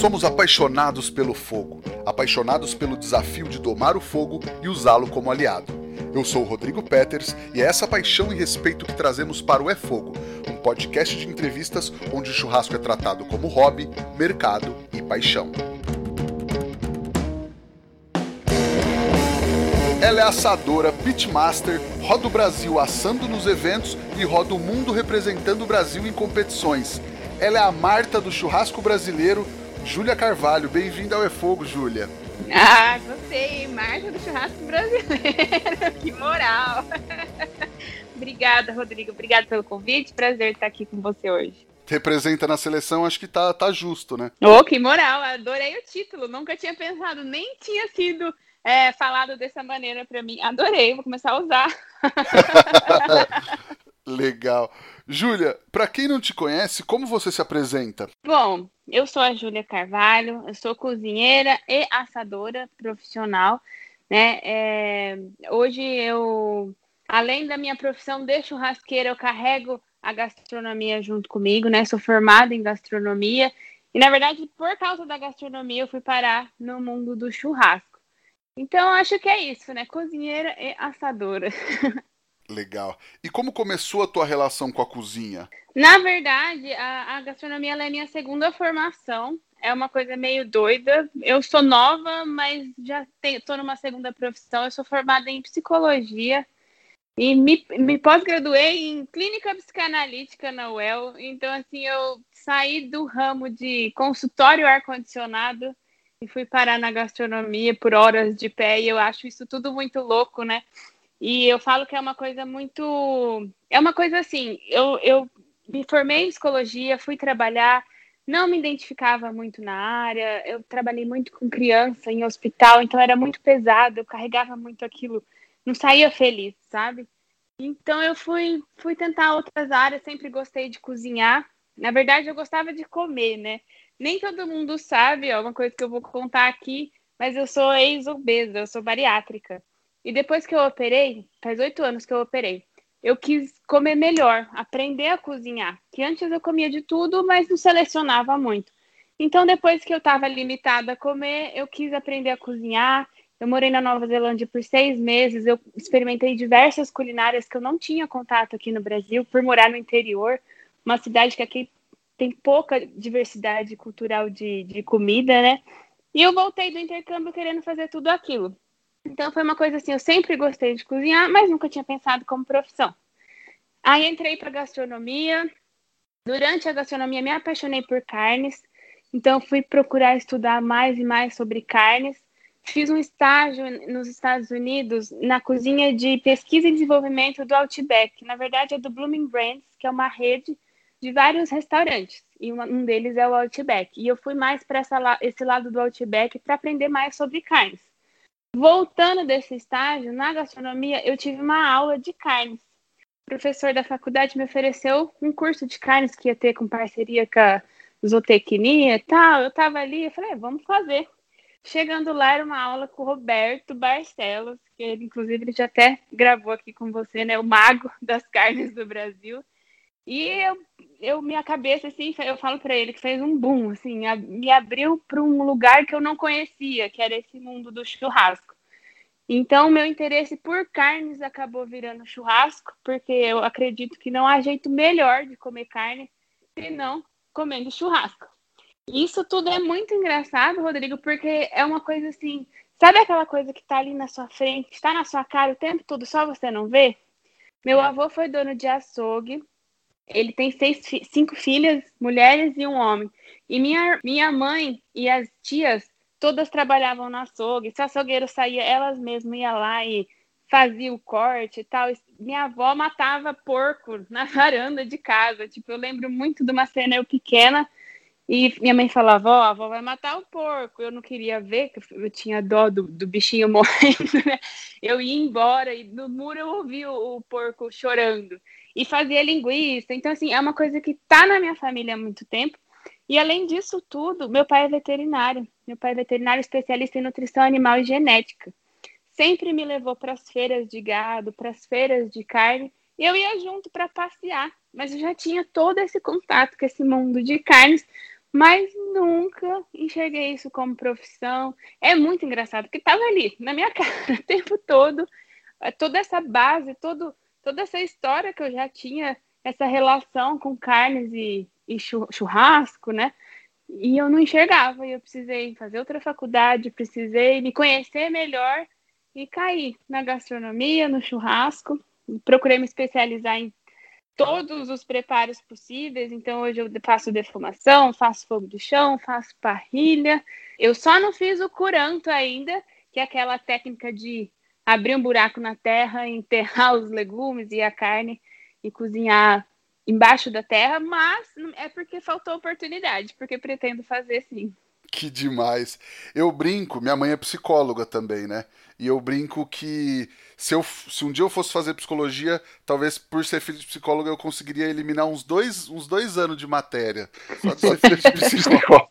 Somos apaixonados pelo fogo, apaixonados pelo desafio de domar o fogo e usá-lo como aliado. Eu sou o Rodrigo Peters e é essa paixão e respeito que trazemos para o É Fogo, um podcast de entrevistas onde o churrasco é tratado como hobby, mercado e paixão. Ela é assadora, pitmaster, roda o Brasil assando nos eventos e roda o mundo representando o Brasil em competições. Ela é a Marta do churrasco brasileiro, Júlia Carvalho. Bem-vinda ao É Fogo, Júlia. Ah, gostei. Marta do churrasco brasileiro. que moral. Obrigada, Rodrigo. Obrigada pelo convite. Prazer estar aqui com você hoje. Representa na seleção, acho que tá, tá justo, né? Oh, que moral. Adorei o título. Nunca tinha pensado, nem tinha sido é, falado dessa maneira para mim. Adorei, vou começar a usar. Legal. Júlia, para quem não te conhece, como você se apresenta? Bom, eu sou a Júlia Carvalho, eu sou cozinheira e assadora profissional. Né? É, hoje eu, além da minha profissão de churrasqueira, eu carrego a gastronomia junto comigo, né? Sou formada em gastronomia e, na verdade, por causa da gastronomia, eu fui parar no mundo do churrasco. Então, acho que é isso, né? Cozinheira e assadora. Legal. E como começou a tua relação com a cozinha? Na verdade, a, a gastronomia é minha segunda formação. É uma coisa meio doida. Eu sou nova, mas já estou numa segunda profissão. Eu sou formada em psicologia e me, me pós-graduei em clínica psicanalítica na UEL. Então, assim, eu saí do ramo de consultório ar-condicionado e fui parar na gastronomia por horas de pé e eu acho isso tudo muito louco, né? E eu falo que é uma coisa muito. É uma coisa assim, eu, eu me formei em psicologia, fui trabalhar, não me identificava muito na área, eu trabalhei muito com criança em hospital, então era muito pesado, eu carregava muito aquilo, não saía feliz, sabe? Então eu fui, fui tentar outras áreas, sempre gostei de cozinhar. Na verdade, eu gostava de comer, né? Nem todo mundo sabe, é uma coisa que eu vou contar aqui, mas eu sou ex-obesa, eu sou bariátrica. E depois que eu operei, faz oito anos que eu operei, eu quis comer melhor, aprender a cozinhar. Que antes eu comia de tudo, mas não selecionava muito. Então, depois que eu estava limitada a comer, eu quis aprender a cozinhar. Eu morei na Nova Zelândia por seis meses. Eu experimentei diversas culinárias que eu não tinha contato aqui no Brasil, por morar no interior, uma cidade que aqui tem pouca diversidade cultural de, de comida, né? E eu voltei do intercâmbio querendo fazer tudo aquilo. Então foi uma coisa assim, eu sempre gostei de cozinhar, mas nunca tinha pensado como profissão. Aí entrei para gastronomia. Durante a gastronomia me apaixonei por carnes, então fui procurar estudar mais e mais sobre carnes. Fiz um estágio nos Estados Unidos na cozinha de pesquisa e desenvolvimento do Outback. Na verdade é do Blooming Brands, que é uma rede de vários restaurantes, e um deles é o Outback. E eu fui mais para esse lado do Outback para aprender mais sobre carnes. Voltando desse estágio, na gastronomia, eu tive uma aula de carnes. O professor da faculdade me ofereceu um curso de carnes que ia ter com parceria com a zootecnia e tal. Eu estava ali, eu falei, é, vamos fazer. Chegando lá, era uma aula com o Roberto Barcelos, que ele, inclusive, ele já até gravou aqui com você, né? O mago das carnes do Brasil. E eu, eu, minha cabeça, assim, eu falo para ele que fez um boom, assim, a, me abriu para um lugar que eu não conhecia, que era esse mundo do churrasco. Então, meu interesse por carnes acabou virando churrasco, porque eu acredito que não há jeito melhor de comer carne senão comendo churrasco. Isso tudo é muito engraçado, Rodrigo, porque é uma coisa assim, sabe aquela coisa que está ali na sua frente, está na sua cara o tempo todo, só você não vê? Meu avô foi dono de açougue, ele tem seis, cinco filhas, mulheres e um homem. E minha, minha mãe e as tias todas trabalhavam no açougue. Se o açougueiro saía, elas mesmas iam lá e fazia o corte e tal. Minha avó matava porco na varanda de casa. Tipo, eu lembro muito de uma cena eu pequena e minha mãe falava, ó, a avó vai matar o porco. Eu não queria ver, eu tinha dó do, do bichinho morrendo, né? Eu ia embora e no muro eu ouvi o, o porco chorando e fazia linguiça. Então, assim, é uma coisa que tá na minha família há muito tempo. E além disso tudo, meu pai é veterinário. Meu pai é veterinário especialista em nutrição animal e genética. Sempre me levou para as feiras de gado, para as feiras de carne, e eu ia junto para passear. Mas eu já tinha todo esse contato com esse mundo de carnes, mas nunca enxerguei isso como profissão. É muito engraçado, porque estava ali, na minha cara, o tempo todo, toda essa base, todo, toda essa história que eu já tinha, essa relação com carnes e, e churrasco, né? E eu não enxergava, e eu precisei fazer outra faculdade, precisei me conhecer melhor e cair na gastronomia, no churrasco. Procurei me especializar em todos os preparos possíveis. Então, hoje eu faço defumação, faço fogo do chão, faço parrilha. Eu só não fiz o curanto ainda, que é aquela técnica de abrir um buraco na terra, enterrar os legumes e a carne e cozinhar embaixo da terra, mas é porque faltou oportunidade, porque pretendo fazer sim. Que demais. Eu brinco, minha mãe é psicóloga também, né? E eu brinco que se, eu, se um dia eu fosse fazer psicologia, talvez por ser filho de psicóloga eu conseguiria eliminar uns dois, uns dois anos de matéria. Só de ser filho de psicólogo.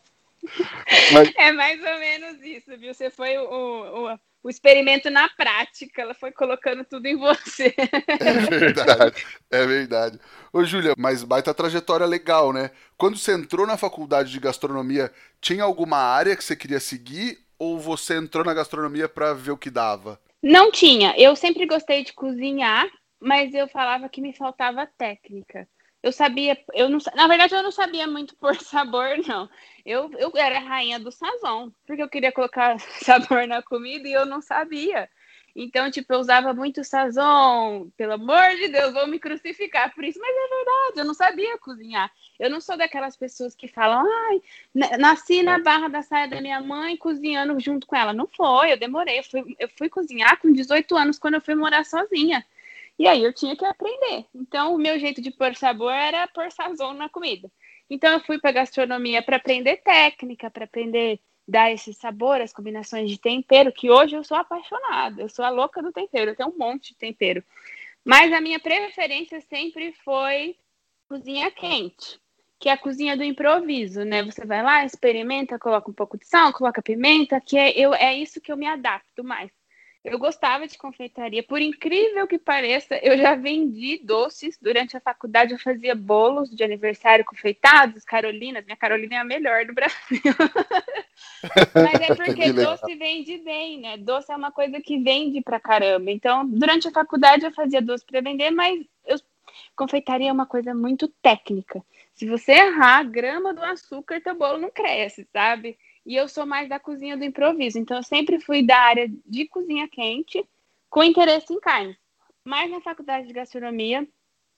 Mas... É mais ou menos isso, viu? Você foi o, o, o, experimento na prática, ela foi colocando tudo em você. É verdade, é verdade. Ô, Júlia, mas baita trajetória legal, né? Quando você entrou na faculdade de gastronomia, tinha alguma área que você queria seguir ou você entrou na gastronomia para ver o que dava? Não tinha. Eu sempre gostei de cozinhar, mas eu falava que me faltava técnica eu sabia, eu não, na verdade eu não sabia muito por sabor, não. Eu, eu era rainha do sazon, porque eu queria colocar sabor na comida e eu não sabia. Então, tipo, eu usava muito sazon, pelo amor de Deus, vou me crucificar por isso, mas é verdade, eu não sabia cozinhar. Eu não sou daquelas pessoas que falam, ai, nasci na barra da saia da minha mãe cozinhando junto com ela. Não foi, eu demorei, eu fui, eu fui cozinhar com 18 anos quando eu fui morar sozinha. E aí eu tinha que aprender. Então, o meu jeito de pôr sabor era pôr sazon na comida. Então, eu fui para gastronomia para aprender técnica, para aprender dar esse sabor, as combinações de tempero, que hoje eu sou apaixonada. Eu sou a louca do tempero, eu tenho um monte de tempero. Mas a minha preferência sempre foi cozinha quente, que é a cozinha do improviso, né? Você vai lá, experimenta, coloca um pouco de sal, coloca pimenta, que é, eu, é isso que eu me adapto mais. Eu gostava de confeitaria. Por incrível que pareça, eu já vendi doces. Durante a faculdade, eu fazia bolos de aniversário confeitados, Carolinas. Minha Carolina é a melhor do Brasil. Mas é porque doce vende bem, né? Doce é uma coisa que vende pra caramba. Então, durante a faculdade, eu fazia doce para vender, mas eu... confeitaria é uma coisa muito técnica. Se você errar a grama do açúcar, teu bolo não cresce, sabe? E eu sou mais da cozinha do improviso. Então, eu sempre fui da área de cozinha quente, com interesse em carne. Mas na faculdade de gastronomia,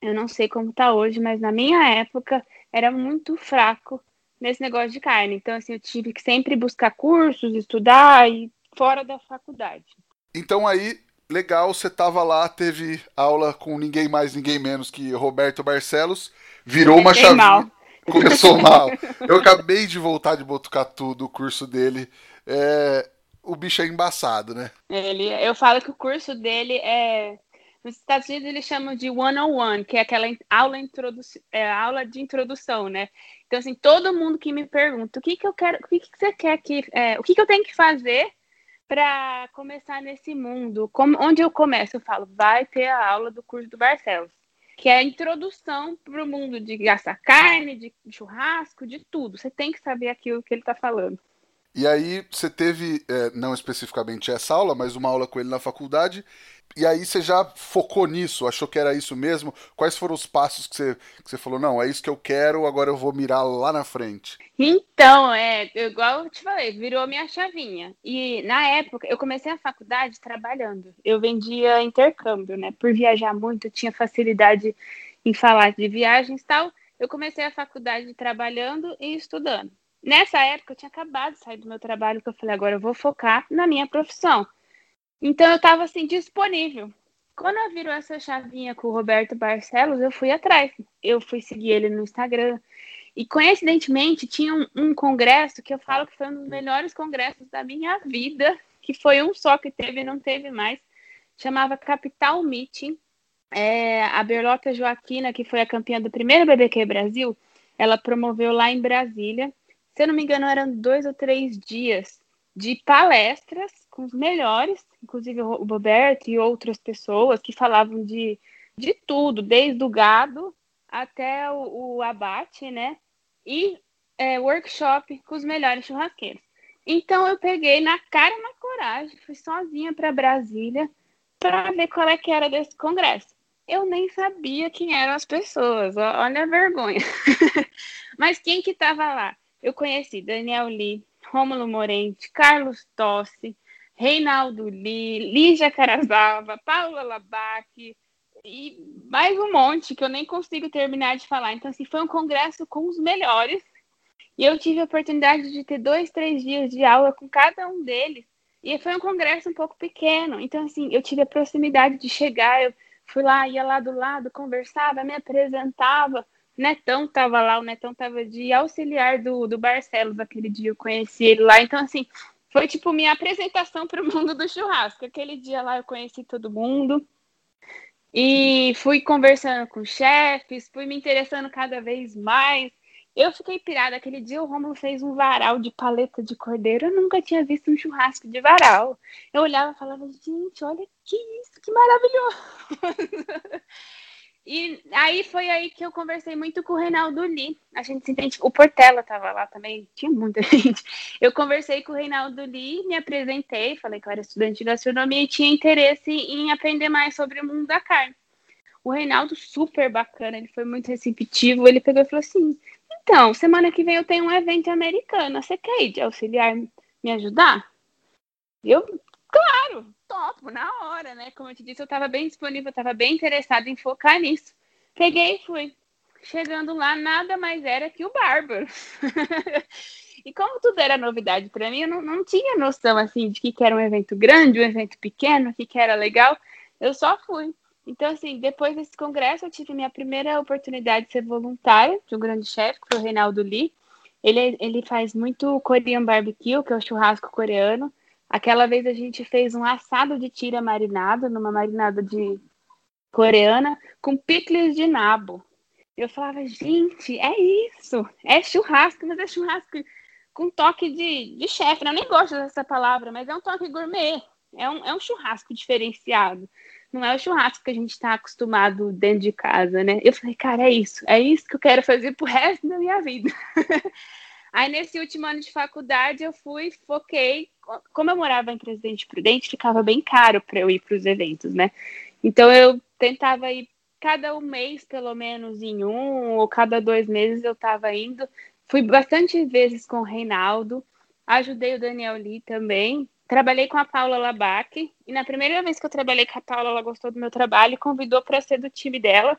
eu não sei como está hoje, mas na minha época era muito fraco nesse negócio de carne. Então, assim, eu tive que sempre buscar cursos, estudar e fora da faculdade. Então aí, legal, você tava lá, teve aula com ninguém mais, ninguém menos que Roberto Barcelos, virou uma chavinha. Começou mal. Eu acabei de voltar de Botucatu do curso dele. É, o bicho é embaçado, né? Ele, eu falo que o curso dele é. Nos Estados Unidos eles chamam de one-on-one, que é aquela aula, é, aula de introdução, né? Então, assim, todo mundo que me pergunta o que, que eu quero, o que, que você quer que. É, o que, que eu tenho que fazer para começar nesse mundo? Como, onde eu começo? Eu falo, vai ter a aula do curso do Barcelos que é a introdução para o mundo de assar carne, de churrasco, de tudo. Você tem que saber aquilo que ele está falando. E aí você teve, é, não especificamente essa aula, mas uma aula com ele na faculdade. E aí você já focou nisso, achou que era isso mesmo? Quais foram os passos que você, que você falou, não, é isso que eu quero, agora eu vou mirar lá na frente? Então, é, igual eu te falei, virou minha chavinha. E na época, eu comecei a faculdade trabalhando. Eu vendia intercâmbio, né? Por viajar muito, tinha facilidade em falar de viagens e tal. Eu comecei a faculdade trabalhando e estudando. Nessa época, eu tinha acabado de sair do meu trabalho, que eu falei, agora eu vou focar na minha profissão. Então, eu estava, assim, disponível. Quando eu virou essa chavinha com o Roberto Barcelos, eu fui atrás. Eu fui seguir ele no Instagram. E, coincidentemente, tinha um, um congresso que eu falo que foi um dos melhores congressos da minha vida, que foi um só que teve e não teve mais. Chamava Capital Meeting. É, a Berlota Joaquina, que foi a campeã do primeiro BBQ Brasil, ela promoveu lá em Brasília se eu não me engano, eram dois ou três dias de palestras com os melhores, inclusive o Roberto e outras pessoas que falavam de, de tudo, desde o gado até o, o abate, né? E é, workshop com os melhores churrasqueiros. Então eu peguei na cara e na coragem, fui sozinha para Brasília para ver qual é que era desse congresso. Eu nem sabia quem eram as pessoas, olha a vergonha. Mas quem que estava lá? Eu conheci Daniel Lee, Rômulo Morente, Carlos Tossi, Reinaldo Lee, Lígia Carazava, Paula Labac e mais um monte que eu nem consigo terminar de falar. Então, assim, foi um congresso com os melhores e eu tive a oportunidade de ter dois, três dias de aula com cada um deles. E foi um congresso um pouco pequeno. Então, assim, eu tive a proximidade de chegar. Eu fui lá, ia lá do lado, conversava, me apresentava. Netão estava lá, o Netão estava de auxiliar do, do Barcelos aquele dia, eu conheci ele lá. Então, assim, foi tipo minha apresentação para o mundo do churrasco. Aquele dia lá eu conheci todo mundo. E fui conversando com chefes, fui me interessando cada vez mais. Eu fiquei pirada. Aquele dia o Romulo fez um varal de paleta de cordeiro. Eu nunca tinha visto um churrasco de varal. Eu olhava e falava, gente, olha que isso, que maravilhoso. e aí foi aí que eu conversei muito com o Reinaldo Lee. A gente se entende. O Portela estava lá também, tinha muita gente. Eu conversei com o Reinaldo Lee, me apresentei, falei que eu era estudante de gastronomia e tinha interesse em aprender mais sobre o mundo da carne. O Reinaldo, super bacana, ele foi muito receptivo. Ele pegou e falou assim: então, semana que vem eu tenho um evento americano. Você quer ir de auxiliar me ajudar? Eu, claro, topo, na hora, né? Como eu te disse, eu estava bem disponível, estava bem interessada em focar nisso. Peguei e fui. Chegando lá, nada mais era que o Bárbaro. e como tudo era novidade para mim, eu não, não, tinha noção assim de que, que era um evento grande, um evento pequeno, que, que era legal. Eu só fui. Então, assim, depois desse congresso, eu tive minha primeira oportunidade de ser voluntária de um grande chefe, que foi o Reinaldo Lee. Ele, ele faz muito Korean barbecue, que é o churrasco coreano. Aquela vez a gente fez um assado de tira marinado, numa marinada de coreana, com picles de nabo. Eu falava, gente, é isso, é churrasco, mas é churrasco com toque de, de chefe. Eu nem gosto dessa palavra, mas é um toque gourmet. É um, é um churrasco diferenciado não é o churrasco que a gente está acostumado dentro de casa, né? Eu falei, cara, é isso, é isso que eu quero fazer pro resto da minha vida. Aí, nesse último ano de faculdade, eu fui, foquei. Como eu morava em Presidente Prudente, ficava bem caro para eu ir para os eventos, né? Então, eu tentava ir cada um mês, pelo menos, em um, ou cada dois meses eu estava indo. Fui bastante vezes com o Reinaldo, ajudei o Daniel Lee também, Trabalhei com a Paula Labac e na primeira vez que eu trabalhei com a Paula, ela gostou do meu trabalho e convidou para ser do time dela.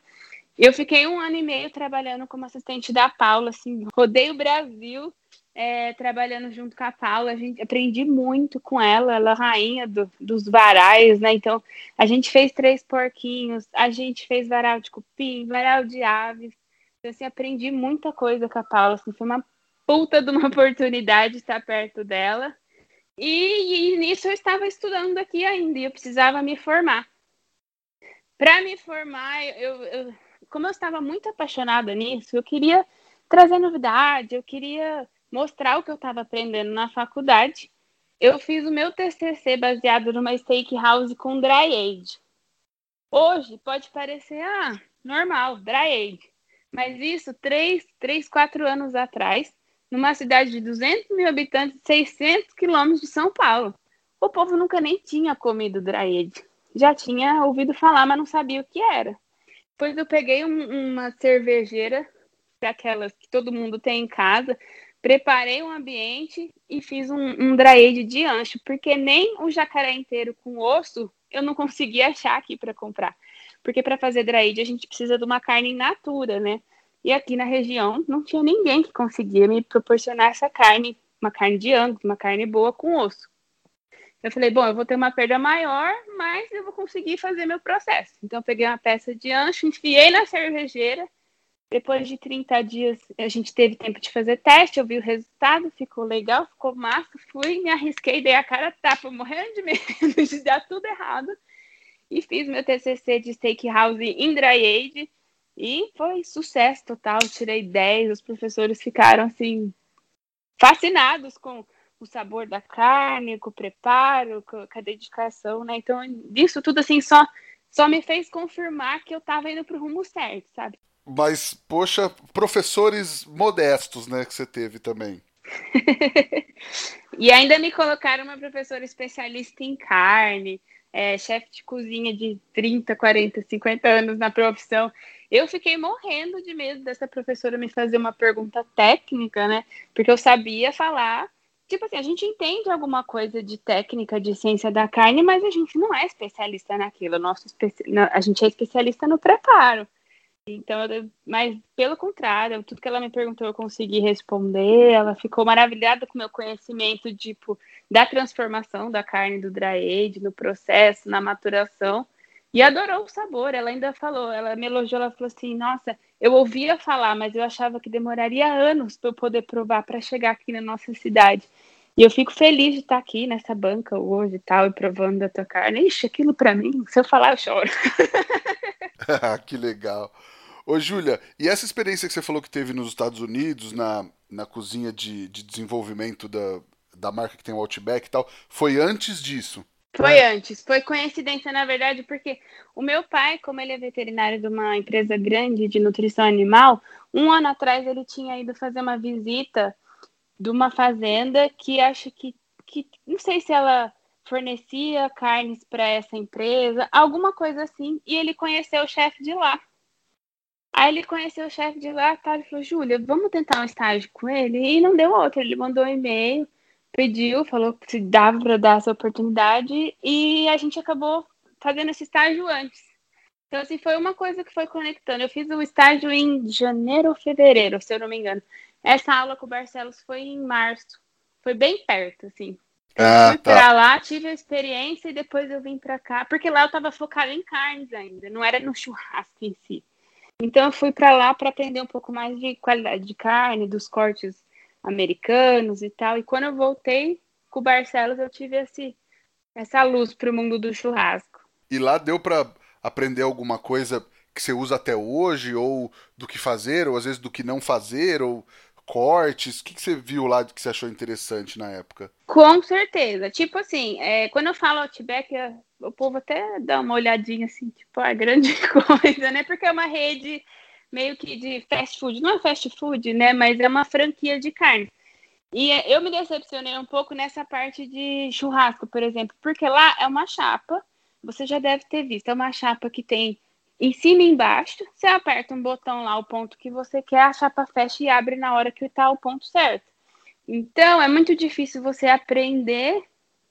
Eu fiquei um ano e meio trabalhando como assistente da Paula, assim, rodei o Brasil é, trabalhando junto com a Paula. A gente aprendi muito com ela, ela é rainha do, dos varais, né? Então a gente fez três porquinhos, a gente fez varal de cupim, varal de aves. Então, assim, aprendi muita coisa com a Paula. Assim, foi uma puta de uma oportunidade estar perto dela. E, e nisso eu estava estudando aqui ainda e eu precisava me formar. Para me formar, eu, eu, como eu estava muito apaixonada nisso, eu queria trazer novidade, eu queria mostrar o que eu estava aprendendo na faculdade. Eu fiz o meu TCC baseado numa steakhouse com dry age. Hoje pode parecer, ah, normal, dry age. Mas isso, três, três, quatro anos atrás, numa cidade de 200 mil habitantes, 600 quilômetros de São Paulo. O povo nunca nem tinha comido draed. Já tinha ouvido falar, mas não sabia o que era. Depois eu peguei um, uma cervejeira, daquelas que todo mundo tem em casa, preparei um ambiente e fiz um, um draed de ancho, porque nem o jacaré inteiro com osso eu não conseguia achar aqui para comprar. Porque para fazer draed a gente precisa de uma carne in natura, né? E aqui na região não tinha ninguém que conseguia me proporcionar essa carne, uma carne de ângulo, uma carne boa com osso. Eu falei, bom, eu vou ter uma perda maior, mas eu vou conseguir fazer meu processo. Então, peguei uma peça de ancho, enfiei na cervejeira. Depois de 30 dias, a gente teve tempo de fazer teste, eu vi o resultado, ficou legal, ficou massa. Fui, me arrisquei, dei a cara tapa, morrendo de medo de dar tudo errado. E fiz meu TCC de Steakhouse em Dry Age e foi sucesso total, tirei 10, os professores ficaram assim fascinados com o sabor da carne, com o preparo, com a dedicação, né? Então, isso tudo assim só só me fez confirmar que eu estava indo para o rumo certo, sabe? Mas, poxa, professores modestos, né, que você teve também. e ainda me colocaram uma professora especialista em carne, é, chefe de cozinha de 30, 40, 50 anos na profissão. Eu fiquei morrendo de medo dessa professora me fazer uma pergunta técnica, né? Porque eu sabia falar. Tipo assim, a gente entende alguma coisa de técnica de ciência da carne, mas a gente não é especialista naquilo. Nosso especi... A gente é especialista no preparo. Então, mas pelo contrário, tudo que ela me perguntou eu consegui responder. Ela ficou maravilhada com o meu conhecimento, tipo, da transformação da carne do dry no processo, na maturação. E adorou o sabor. Ela ainda falou, ela me elogiou, ela falou assim: "Nossa, eu ouvia falar, mas eu achava que demoraria anos para eu poder provar para chegar aqui na nossa cidade". E eu fico feliz de estar aqui nessa banca hoje e tal, e provando da tua carne. Ixi, aquilo para mim, se eu falar, eu choro. que legal. Ô, Júlia, e essa experiência que você falou que teve nos Estados Unidos, na, na cozinha de, de desenvolvimento da, da marca que tem o Outback e tal, foi antes disso? Foi antes, foi coincidência, na verdade, porque o meu pai, como ele é veterinário de uma empresa grande de nutrição animal, um ano atrás ele tinha ido fazer uma visita de uma fazenda que acho que, que não sei se ela fornecia carnes para essa empresa, alguma coisa assim, e ele conheceu o chefe de lá. Aí ele conheceu o chefe de lá, tá, e falou, Júlia, vamos tentar um estágio com ele? E não deu outro, ele mandou um e-mail, pediu, falou que se dava para dar essa oportunidade, e a gente acabou fazendo esse estágio antes. Então, assim, foi uma coisa que foi conectando. Eu fiz o estágio em janeiro ou fevereiro, se eu não me engano. Essa aula com o Barcelos foi em março. Foi bem perto, assim. Ah, fui tá. pra lá, tive a experiência e depois eu vim pra cá. Porque lá eu tava focada em carnes ainda, não era no churrasco em si. Então eu fui para lá para aprender um pouco mais de qualidade de carne, dos cortes americanos e tal. E quando eu voltei com o Barcelos, eu tive esse, essa luz para o mundo do churrasco. E lá deu para aprender alguma coisa que você usa até hoje, ou do que fazer, ou às vezes do que não fazer, ou cortes? O que, que você viu lá que você achou interessante na época? Com certeza. Tipo assim, é, quando eu falo Outback, o povo até dá uma olhadinha assim, tipo, é grande coisa, né? Porque é uma rede meio que de fast food. Não é fast food, né? Mas é uma franquia de carne. E é, eu me decepcionei um pouco nessa parte de churrasco, por exemplo, porque lá é uma chapa, você já deve ter visto, é uma chapa que tem em cima e embaixo, você aperta um botão lá, o ponto que você quer, a chapa fecha e abre na hora que está o ponto certo. Então, é muito difícil você aprender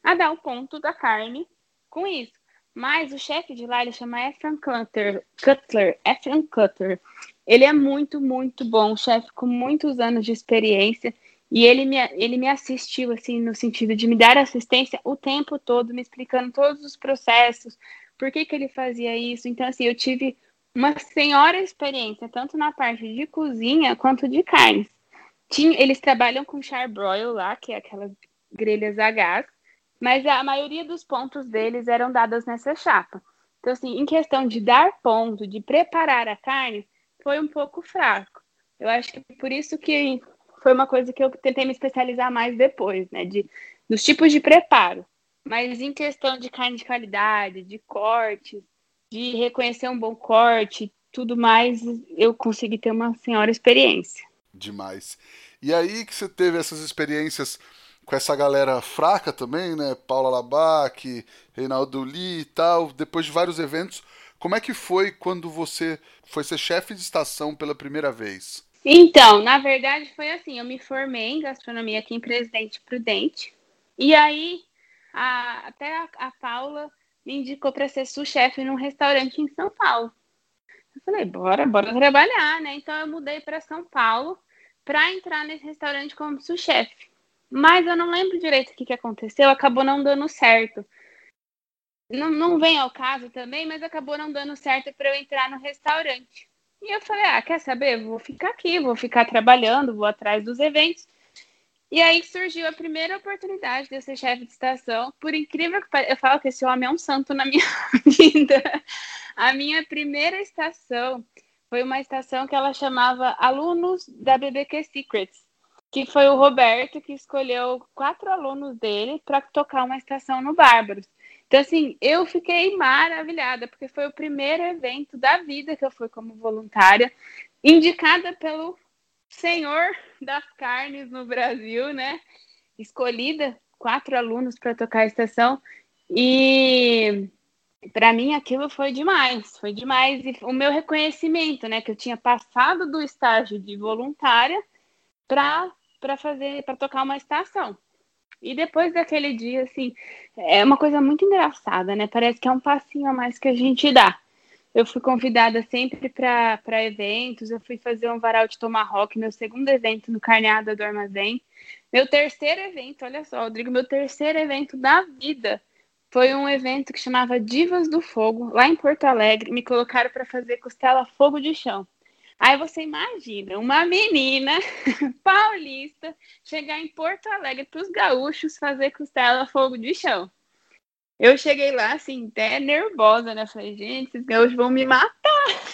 a dar o ponto da carne com isso. Mas o chefe de lá, ele chama Ephraim Cutler, Cutler, Ephraim Cutler. Ele é muito, muito bom, chefe com muitos anos de experiência. E ele me, ele me assistiu, assim, no sentido de me dar assistência o tempo todo, me explicando todos os processos, por que, que ele fazia isso. Então, assim, eu tive uma senhora experiência, tanto na parte de cozinha quanto de carnes. Tinha, eles trabalham com charbroil lá, que é aquelas grelhas a gás, mas a maioria dos pontos deles eram dados nessa chapa. Então, assim, em questão de dar ponto, de preparar a carne, foi um pouco fraco. Eu acho que por isso que foi uma coisa que eu tentei me especializar mais depois, né? De, dos tipos de preparo. Mas em questão de carne de qualidade, de corte, de reconhecer um bom corte, tudo mais, eu consegui ter uma senhora experiência. Demais. E aí que você teve essas experiências com essa galera fraca também, né? Paula Labac, Reinaldo Lee e tal, depois de vários eventos. Como é que foi quando você foi ser chefe de estação pela primeira vez? Então, na verdade foi assim, eu me formei em gastronomia aqui em Presidente Prudente. E aí a, até a, a Paula me indicou para ser sous-chefe num restaurante em São Paulo. Eu falei, bora, bora trabalhar, né? Então eu mudei para São Paulo para entrar nesse restaurante como sous-chefe. Mas eu não lembro direito o que, que aconteceu, acabou não dando certo. Não, não vem ao caso também, mas acabou não dando certo para eu entrar no restaurante. E eu falei, ah, quer saber? Vou ficar aqui, vou ficar trabalhando, vou atrás dos eventos. E aí surgiu a primeira oportunidade de eu ser chefe de estação. Por incrível que pareça, eu falo que esse homem é um santo na minha vida. A minha primeira estação foi uma estação que ela chamava Alunos da BBQ Secrets, que foi o Roberto que escolheu quatro alunos dele para tocar uma estação no Bárbaros. Então, assim, eu fiquei maravilhada, porque foi o primeiro evento da vida que eu fui como voluntária. indicada pelo senhor das carnes no Brasil, né? Escolhida quatro alunos para tocar a estação e para mim aquilo foi demais, foi demais e o meu reconhecimento, né, que eu tinha passado do estágio de voluntária para para fazer para tocar uma estação. E depois daquele dia, assim, é uma coisa muito engraçada, né? Parece que é um passinho a mais que a gente dá. Eu fui convidada sempre para eventos, eu fui fazer um varal de tomahawk, meu segundo evento no Carneada do Armazém. Meu terceiro evento, olha só, Rodrigo, meu terceiro evento da vida foi um evento que chamava Divas do Fogo, lá em Porto Alegre. Me colocaram para fazer costela fogo de chão. Aí você imagina uma menina paulista chegar em Porto Alegre para os gaúchos fazer costela fogo de chão. Eu cheguei lá, assim, até nervosa, né? Falei, gente, esses gaúchos vão me matar.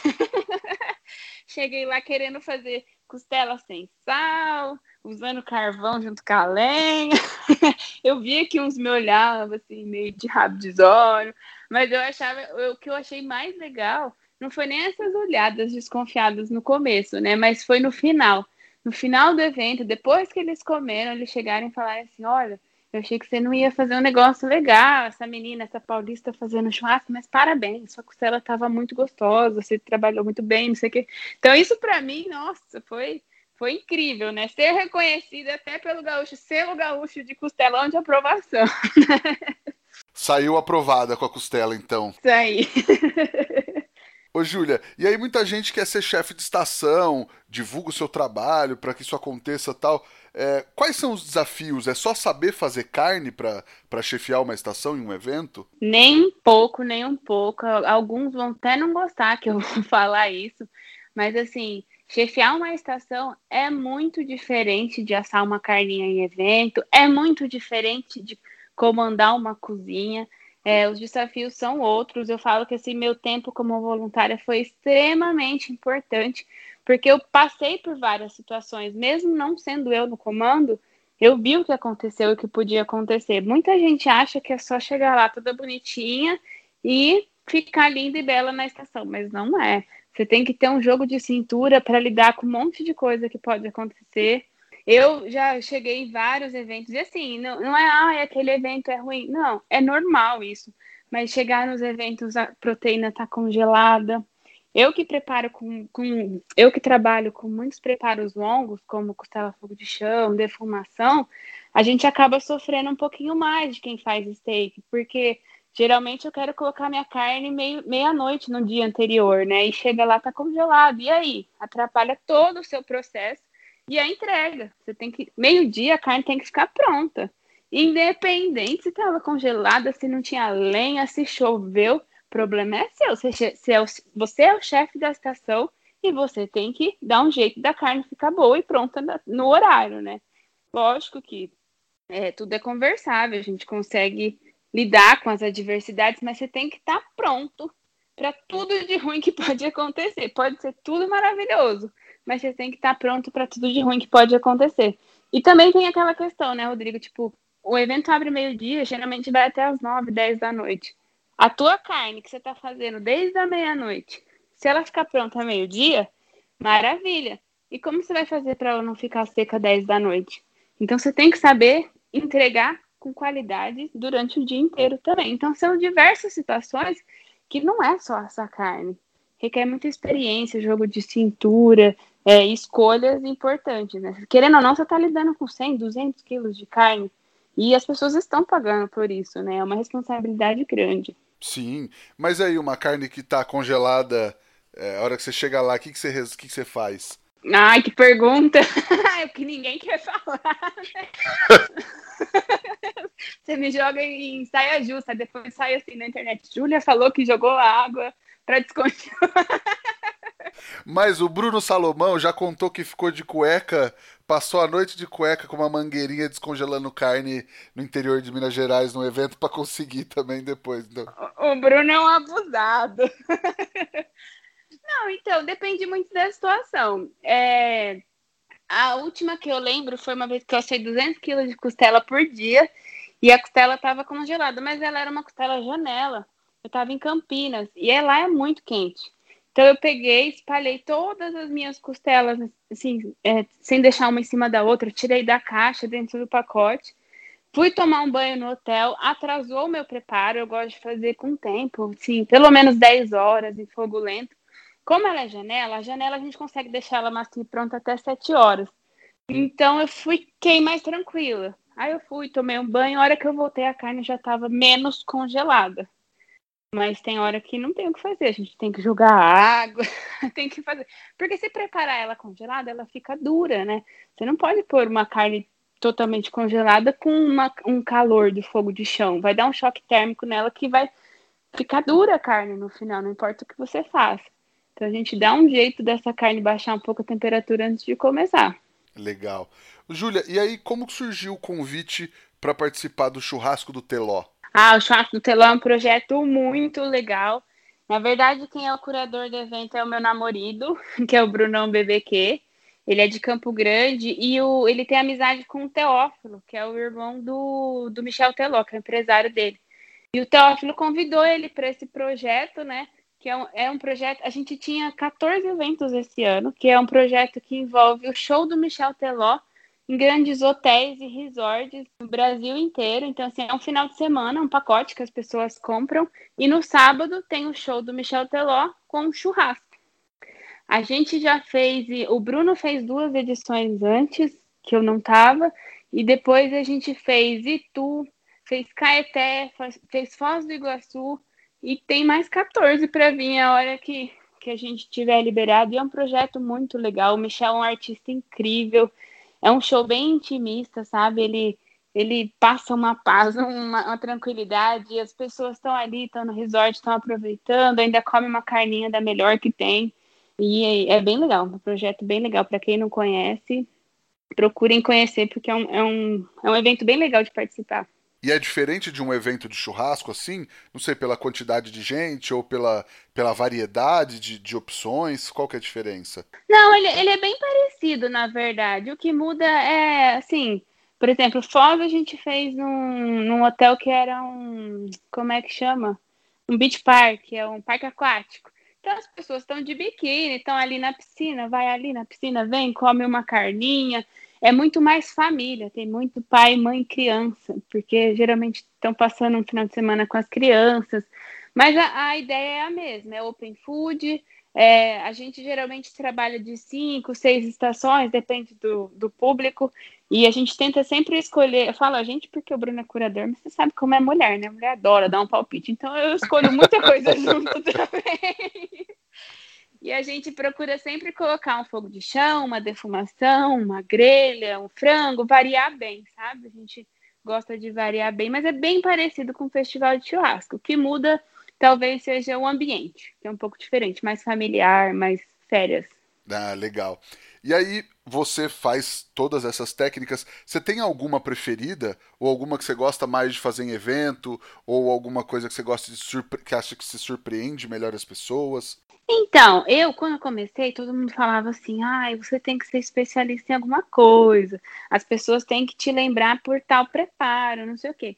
cheguei lá querendo fazer costela sem sal, usando carvão junto com a lenha. eu via que uns me olhavam, assim, meio de rabo de zóio. Mas eu achava, o que eu achei mais legal não foi nem essas olhadas desconfiadas no começo, né? Mas foi no final. No final do evento, depois que eles comeram, eles chegaram e falaram assim: olha, eu achei que você não ia fazer um negócio legal, essa menina, essa paulista fazendo churrasco, mas parabéns, sua costela estava muito gostosa, você trabalhou muito bem, não sei o quê. Então, isso para mim, nossa, foi, foi incrível, né? Ser reconhecida até pelo gaúcho, selo gaúcho de costelão de aprovação. Saiu aprovada com a costela, então. Isso aí. Ô, Júlia, e aí muita gente quer ser chefe de estação, divulga o seu trabalho para que isso aconteça tal. É, quais são os desafios? É só saber fazer carne para chefiar uma estação em um evento? Nem pouco, nem um pouco. Alguns vão até não gostar que eu vou falar isso, mas assim, chefiar uma estação é muito diferente de assar uma carninha em evento, é muito diferente de comandar uma cozinha. É, os desafios são outros. Eu falo que esse meu tempo como voluntária foi extremamente importante, porque eu passei por várias situações, mesmo não sendo eu no comando, eu vi o que aconteceu e o que podia acontecer. Muita gente acha que é só chegar lá toda bonitinha e ficar linda e bela na estação, mas não é. Você tem que ter um jogo de cintura para lidar com um monte de coisa que pode acontecer. Eu já cheguei em vários eventos, e assim, não, não é, ah, aquele evento é ruim. Não, é normal isso. Mas chegar nos eventos, a proteína está congelada. Eu que preparo com, com. Eu que trabalho com muitos preparos longos, como costela fogo de chão, defumação, a gente acaba sofrendo um pouquinho mais de quem faz steak, porque geralmente eu quero colocar minha carne meia-noite no dia anterior, né? E chega lá, tá congelado. E aí? Atrapalha todo o seu processo e a entrega. Você tem que. Meio-dia a carne tem que ficar pronta. Independente se estava congelada, se não tinha lenha, se choveu, problema é seu. Você, é o, você é o chefe da estação e você tem que dar um jeito da carne ficar boa e pronta no horário, né? Lógico que é, tudo é conversável, a gente consegue lidar com as adversidades, mas você tem que estar tá pronto para tudo de ruim que pode acontecer. Pode ser tudo maravilhoso, mas você tem que estar tá pronto para tudo de ruim que pode acontecer. E também tem aquela questão, né, Rodrigo? Tipo, o evento abre meio-dia, geralmente vai até as nove, dez da noite. A tua carne que você está fazendo desde a meia-noite, se ela ficar pronta meio-dia, maravilha. E como você vai fazer para ela não ficar seca dez da noite? Então você tem que saber entregar com qualidade durante o dia inteiro também. Então são diversas situações que não é só essa carne. Requer muita experiência, jogo de cintura, é, escolhas importantes, né? Querendo ou não, você está lidando com 100, 200 quilos de carne e as pessoas estão pagando por isso, né? É uma responsabilidade grande. Sim, mas aí uma carne que está congelada, é, a hora que você chega lá, o que, que, você, que, que você faz? Ai, que pergunta! é o que ninguém quer falar. Né? você me joga em saia justa, depois sai assim na internet. Júlia falou que jogou água para descongelar. Mas o Bruno Salomão já contou que ficou de cueca, passou a noite de cueca com uma mangueirinha descongelando carne no interior de Minas Gerais no evento para conseguir também depois. Então. O Bruno é um abusado. Não, então, depende muito da situação. É, a última que eu lembro foi uma vez que eu achei 200 quilos de costela por dia e a costela estava congelada, mas ela era uma costela janela. Eu estava em Campinas e lá é muito quente. Então eu peguei, espalhei todas as minhas costelas, assim, é, sem deixar uma em cima da outra, tirei da caixa dentro do pacote. Fui tomar um banho no hotel, atrasou o meu preparo, eu gosto de fazer com tempo, sim, pelo menos 10 horas em fogo lento. Como ela é janela, a janela a gente consegue deixar ela macia pronta até 7 horas. Então eu fiquei mais tranquila. Aí eu fui, tomei um banho, a hora que eu voltei a carne já estava menos congelada. Mas tem hora que não tem o que fazer, a gente tem que jogar água, tem que fazer. Porque se preparar ela congelada, ela fica dura, né? Você não pode pôr uma carne totalmente congelada com uma, um calor do fogo de chão. Vai dar um choque térmico nela que vai ficar dura a carne no final, não importa o que você faça. Então a gente dá um jeito dessa carne baixar um pouco a temperatura antes de começar. Legal. Júlia, e aí como surgiu o convite para participar do churrasco do Teló? Ah, o churrasco do Teló é um projeto muito legal. Na verdade, quem é o curador do evento é o meu namorado, que é o Brunão BBQ. Ele é de Campo Grande e o, ele tem amizade com o Teófilo, que é o irmão do, do Michel Teló, que é o empresário dele. E o Teófilo convidou ele para esse projeto, né? que é um, é um projeto. A gente tinha 14 eventos esse ano, que é um projeto que envolve o show do Michel Teló em grandes hotéis e resorts no Brasil inteiro. Então, assim, é um final de semana, um pacote que as pessoas compram. E no sábado tem o show do Michel Teló com churrasco. A gente já fez, o Bruno fez duas edições antes, que eu não estava, e depois a gente fez Itu, fez Caeté, fez Foz do Iguaçu, e tem mais 14 para vir a hora que, que a gente tiver liberado. E é um projeto muito legal. O Michel é um artista incrível. É um show bem intimista, sabe? Ele, ele passa uma paz, uma, uma tranquilidade. as pessoas estão ali, estão no resort, estão aproveitando, ainda come uma carninha da melhor que tem. E é, é bem legal, um projeto bem legal. Para quem não conhece, procurem conhecer, porque é um, é, um, é um evento bem legal de participar. E é diferente de um evento de churrasco, assim? Não sei, pela quantidade de gente ou pela, pela variedade de, de opções? Qual que é a diferença? Não, ele, ele é bem parecido, na verdade. O que muda é, assim, por exemplo, Foz a gente fez num, num hotel que era um. Como é que chama? Um beach park, é um parque aquático. Então as pessoas estão de biquíni, estão ali na piscina, vai ali na piscina, vem, come uma carninha é muito mais família, tem muito pai, mãe, criança, porque geralmente estão passando um final de semana com as crianças. Mas a, a ideia é a mesma, é open food. É, a gente geralmente trabalha de cinco, seis estações, depende do, do público, e a gente tenta sempre escolher. Eu falo a gente porque o Bruno é curador, mas você sabe como é mulher, né? A mulher adora dar um palpite, então eu escolho muita coisa junto também. E a gente procura sempre colocar um fogo de chão, uma defumação, uma grelha, um frango, variar bem, sabe? A gente gosta de variar bem, mas é bem parecido com o festival de churrasco. O que muda talvez seja o ambiente, que é um pouco diferente, mais familiar, mais férias. Ah, legal. E aí, você faz todas essas técnicas. Você tem alguma preferida? Ou alguma que você gosta mais de fazer em evento? Ou alguma coisa que você gosta de que acha que se surpreende melhor as pessoas? Então, eu, quando comecei, todo mundo falava assim: ah, você tem que ser especialista em alguma coisa, as pessoas têm que te lembrar por tal preparo, não sei o quê.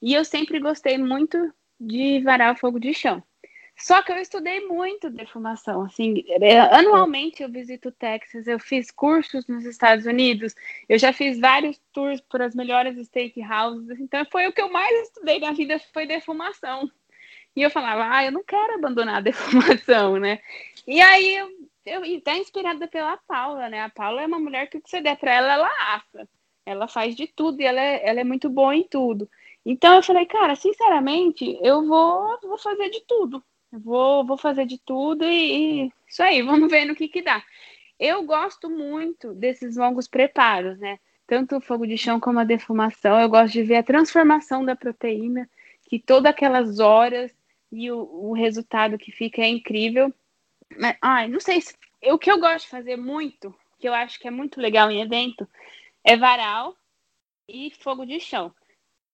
E eu sempre gostei muito de varar o fogo de chão. Só que eu estudei muito defumação, assim, é, anualmente eu visito Texas, eu fiz cursos nos Estados Unidos, eu já fiz vários tours por as melhores steakhouses, então foi o que eu mais estudei na vida, foi defumação. E eu falava, ah, eu não quero abandonar a defumação, né? E aí eu, eu até inspirada pela Paula, né? A Paula é uma mulher que o que você der para ela, ela assa. Ela faz de tudo e ela é, ela é muito boa em tudo. Então eu falei, cara, sinceramente, eu vou, vou fazer de tudo. Vou, vou fazer de tudo e, e isso aí, vamos ver no que que dá. Eu gosto muito desses longos preparos, né? Tanto o fogo de chão como a defumação. Eu gosto de ver a transformação da proteína, que todas aquelas horas e o, o resultado que fica é incrível. Mas, ai, não sei se. O que eu gosto de fazer muito, que eu acho que é muito legal em evento, é varal e fogo de chão.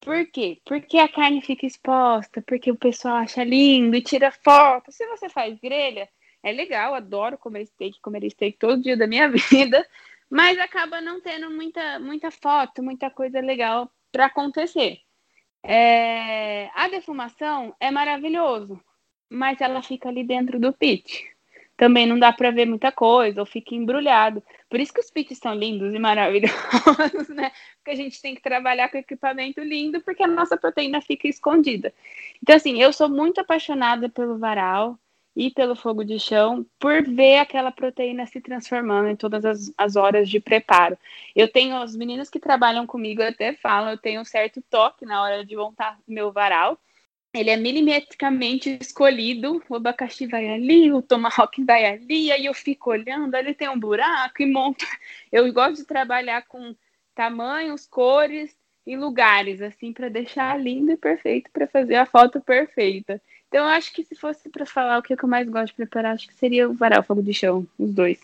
Por quê? Porque a carne fica exposta, porque o pessoal acha lindo e tira foto. Se você faz grelha, é legal, adoro comer steak, comer steak todo dia da minha vida, mas acaba não tendo muita, muita foto, muita coisa legal para acontecer. É, a defumação é maravilhoso, mas ela fica ali dentro do pit. Também não dá para ver muita coisa, ou fica embrulhado. Por isso que os pits são lindos e maravilhosos, né? Porque a gente tem que trabalhar com equipamento lindo, porque a nossa proteína fica escondida. Então, assim, eu sou muito apaixonada pelo varal e pelo fogo de chão por ver aquela proteína se transformando em todas as, as horas de preparo. Eu tenho, os meninos que trabalham comigo até falam, eu tenho um certo toque na hora de montar meu varal, ele é milimetricamente escolhido, o abacaxi vai ali, o tomahawk vai ali, aí eu fico olhando, ele tem um buraco e monto. Eu gosto de trabalhar com tamanhos, cores e lugares, assim, para deixar lindo e perfeito, para fazer a foto perfeita. Então, eu acho que se fosse para falar o que eu mais gosto de preparar, acho que seria o varal fogo de chão, os dois.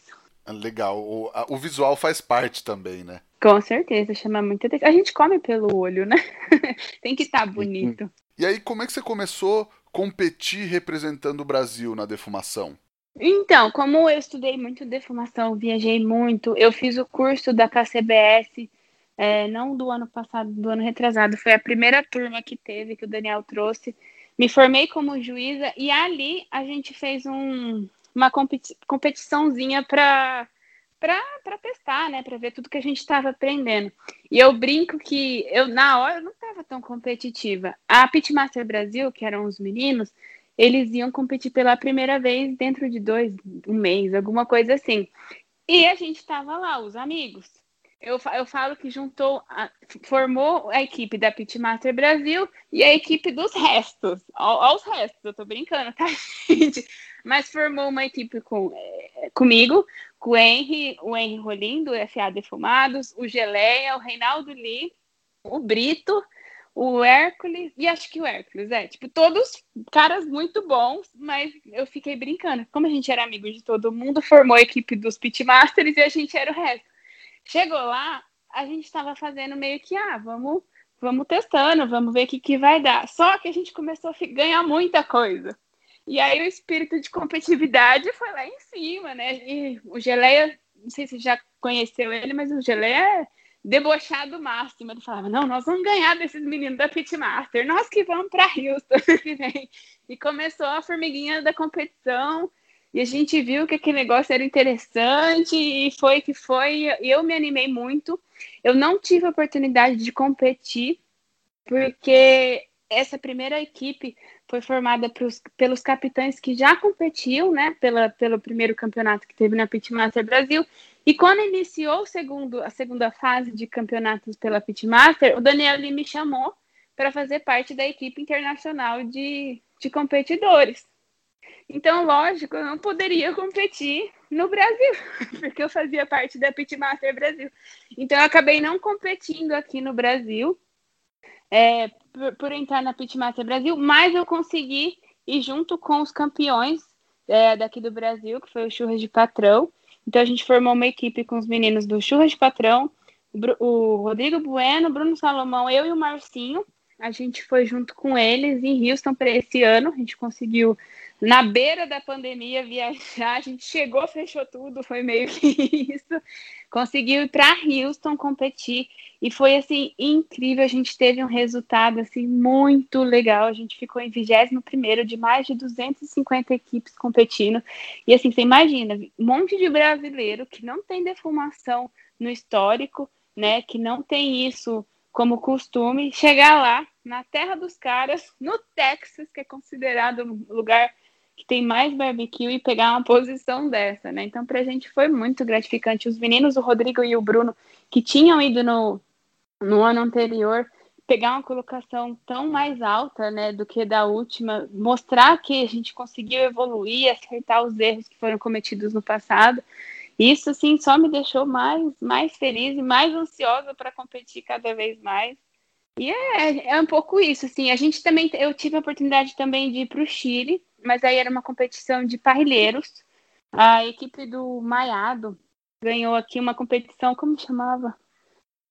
Legal. O, a, o visual faz parte também, né? Com certeza, chama muita atenção. A gente come pelo olho, né? Tem que estar tá bonito. E aí, como é que você começou a competir representando o Brasil na defumação? Então, como eu estudei muito defumação, viajei muito, eu fiz o curso da KCBS, é, não do ano passado, do ano retrasado, foi a primeira turma que teve, que o Daniel trouxe. Me formei como juíza e ali a gente fez um, uma competi competiçãozinha para para testar, né, para ver tudo que a gente estava aprendendo. E eu brinco que eu na hora eu não estava tão competitiva. A Pitmaster Brasil, que eram os meninos, eles iam competir pela primeira vez dentro de dois, um mês, alguma coisa assim. E a gente estava lá, os amigos. Eu, eu falo que juntou, a, formou a equipe da Pitmaster Brasil e a equipe dos restos. Aos restos, eu tô brincando, tá, gente? Mas formou uma equipe com, é, comigo, com o Henry, o Henry Rolim, do FA Defumados, o Geleia, o Reinaldo Lee, o Brito, o Hércules, e acho que o Hércules, é, tipo, todos caras muito bons, mas eu fiquei brincando. Como a gente era amigo de todo mundo, formou a equipe dos Pitmasters e a gente era o resto. Chegou lá, a gente estava fazendo meio que, ah, vamos, vamos testando, vamos ver o que, que vai dar. Só que a gente começou a ganhar muita coisa. E aí o espírito de competitividade foi lá em cima, né? E o Geleia, não sei se já conheceu ele, mas o Geleia é debochado máximo. Ele falava: não, nós vamos ganhar desses meninos da Pitmaster, nós que vamos para Houston E começou a formiguinha da competição. E a gente viu que aquele negócio era interessante e foi que foi. Eu me animei muito. Eu não tive a oportunidade de competir, porque essa primeira equipe foi formada pros, pelos capitães que já competiam, né, pela, pelo primeiro campeonato que teve na Pitmaster Brasil. E quando iniciou o segundo, a segunda fase de campeonatos pela Pitmaster, o Daniel me chamou para fazer parte da equipe internacional de, de competidores. Então, lógico, eu não poderia competir no Brasil, porque eu fazia parte da Pitmaster Brasil. Então, eu acabei não competindo aqui no Brasil, é, por, por, entrar na Pitmaster Brasil, mas eu consegui ir junto com os campeões é, daqui do Brasil, que foi o Churras de Patrão. Então, a gente formou uma equipe com os meninos do Churras de Patrão, o, Rodrigo Bueno, Bruno Salomão, eu e o Marcinho. A gente foi junto com eles em Houston para esse ano. A gente conseguiu na beira da pandemia viajar, a gente chegou, fechou tudo, foi meio que isso. Conseguiu ir para Houston competir e foi assim incrível. A gente teve um resultado assim muito legal. A gente ficou em 21 de mais de 250 equipes competindo. E assim, você imagina, um monte de brasileiro que não tem defumação no histórico, né, que não tem isso como costume, chegar lá na terra dos caras, no Texas, que é considerado um lugar que tem mais barbecue e pegar uma posição dessa, né? Então, para a gente foi muito gratificante. Os meninos, o Rodrigo e o Bruno, que tinham ido no, no ano anterior, pegar uma colocação tão mais alta, né, do que da última, mostrar que a gente conseguiu evoluir, acertar os erros que foram cometidos no passado. Isso, sim, só me deixou mais, mais feliz e mais ansiosa para competir cada vez mais. E é, é um pouco isso, assim. A gente também, eu tive a oportunidade também de ir para o Chile, mas aí era uma competição de parrilheiros. A equipe do Maiado ganhou aqui uma competição, como chamava?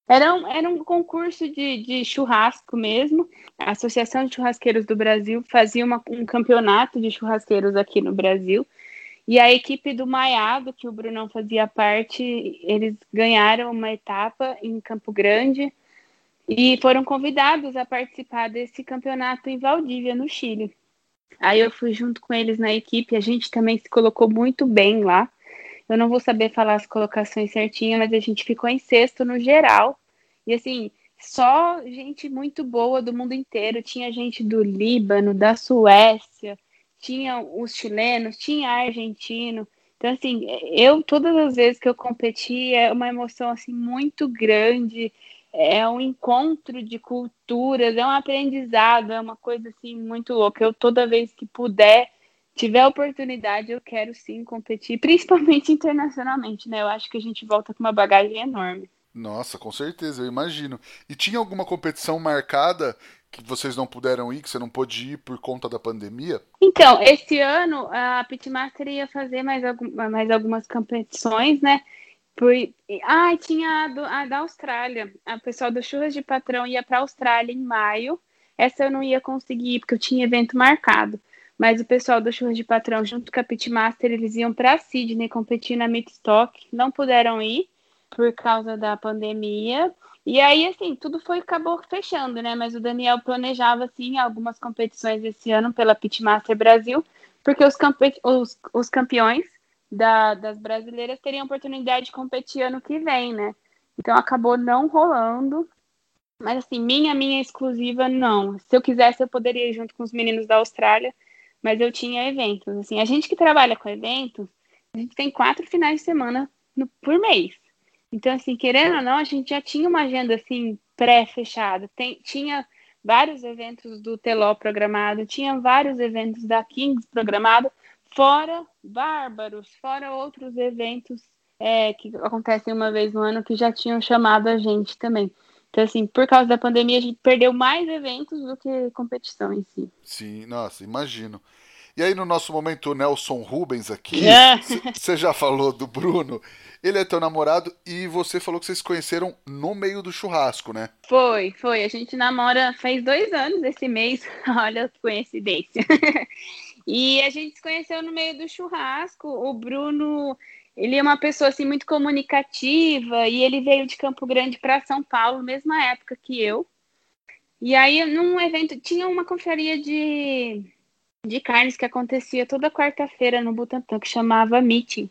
Era um, era um concurso de, de churrasco mesmo. A Associação de Churrasqueiros do Brasil fazia uma, um campeonato de churrasqueiros aqui no Brasil. E a equipe do Maiado, que o Brunão fazia parte, eles ganharam uma etapa em Campo Grande e foram convidados a participar desse campeonato em Valdívia, no Chile. Aí eu fui junto com eles na equipe, a gente também se colocou muito bem lá. Eu não vou saber falar as colocações certinhas, mas a gente ficou em sexto no geral. E assim, só gente muito boa do mundo inteiro. Tinha gente do Líbano, da Suécia, tinha os chilenos, tinha argentino. Então, assim, eu, todas as vezes que eu competi, é uma emoção, assim, muito grande. É um encontro de culturas, é um aprendizado, é uma coisa, assim, muito louca. Eu, toda vez que puder, tiver oportunidade, eu quero, sim, competir, principalmente internacionalmente, né? Eu acho que a gente volta com uma bagagem enorme. Nossa, com certeza, eu imagino. E tinha alguma competição marcada que vocês não puderam ir, que você não pôde ir por conta da pandemia? Então, esse ano a Pitmaster ia fazer mais, algum, mais algumas competições, né? Ah, tinha a, do, a da Austrália. A pessoal do Churras de Patrão ia para a Austrália em maio. Essa eu não ia conseguir, ir, porque eu tinha evento marcado. Mas o pessoal do Churras de Patrão, junto com a Pitmaster, eles iam para Sydney competir na Midstock. Não puderam ir por causa da pandemia. E aí, assim, tudo foi acabou fechando, né? Mas o Daniel planejava, assim, algumas competições esse ano pela Pitmaster Brasil, porque os, campe os, os campeões da, das brasileiras teriam oportunidade de competir ano que vem, né? Então acabou não rolando. Mas assim, minha, minha exclusiva, não. Se eu quisesse, eu poderia ir junto com os meninos da Austrália, mas eu tinha eventos. Assim, a gente que trabalha com eventos, a gente tem quatro finais de semana no, por mês. Então, assim, querendo ou não, a gente já tinha uma agenda assim pré-fechada. Tinha vários eventos do Teló programado, tinha vários eventos da Kings programado, fora Bárbaros, fora outros eventos é, que acontecem uma vez no ano que já tinham chamado a gente também. Então, assim, por causa da pandemia, a gente perdeu mais eventos do que competição em si. Sim, nossa, imagino. E aí, no nosso momento, Nelson Rubens aqui, você é. já falou do Bruno, ele é teu namorado e você falou que vocês se conheceram no meio do churrasco, né? Foi, foi. A gente namora faz dois anos esse mês, olha a coincidência. E a gente se conheceu no meio do churrasco. O Bruno, ele é uma pessoa assim muito comunicativa e ele veio de Campo Grande para São Paulo, mesma época que eu. E aí, num evento, tinha uma confraria de de carnes que acontecia toda quarta-feira no Butantã, que chamava Meeting.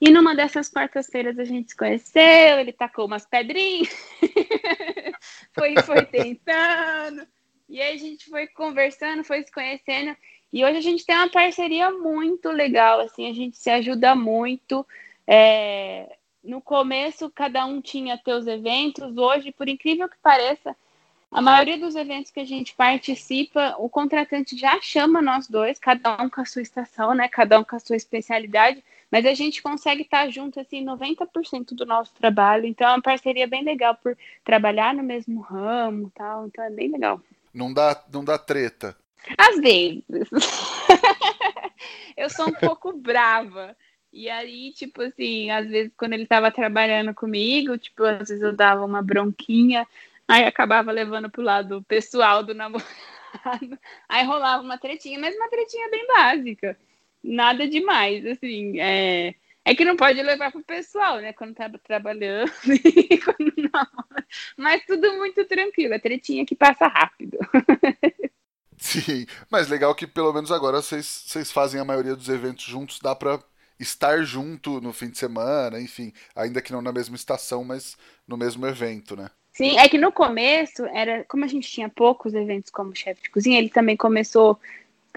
E numa dessas quartas-feiras a gente se conheceu, ele tacou umas pedrinhas, foi, foi tentando, e aí a gente foi conversando, foi se conhecendo, e hoje a gente tem uma parceria muito legal, assim, a gente se ajuda muito. É... No começo, cada um tinha seus eventos, hoje, por incrível que pareça, a maioria dos eventos que a gente participa, o contratante já chama nós dois, cada um com a sua estação, né? Cada um com a sua especialidade, mas a gente consegue estar junto assim 90% do nosso trabalho. Então é uma parceria bem legal por trabalhar no mesmo ramo, tal. Então é bem legal. Não dá, não dá treta. Às vezes. eu sou um pouco brava. E aí, tipo assim, às vezes quando ele estava trabalhando comigo, tipo, às vezes eu dava uma bronquinha, Aí acabava levando pro lado pessoal do namorado. Aí rolava uma tretinha, mas uma tretinha bem básica. Nada demais, assim. É, é que não pode levar pro pessoal, né? Quando tá trabalhando e quando namora. Mas tudo muito tranquilo. A tretinha que passa rápido. Sim, mas legal que pelo menos agora vocês, fazem a maioria dos eventos juntos, dá pra estar junto no fim de semana, enfim, ainda que não na mesma estação, mas no mesmo evento, né? Sim, é que no começo, era como a gente tinha poucos eventos como chefe de cozinha, ele também começou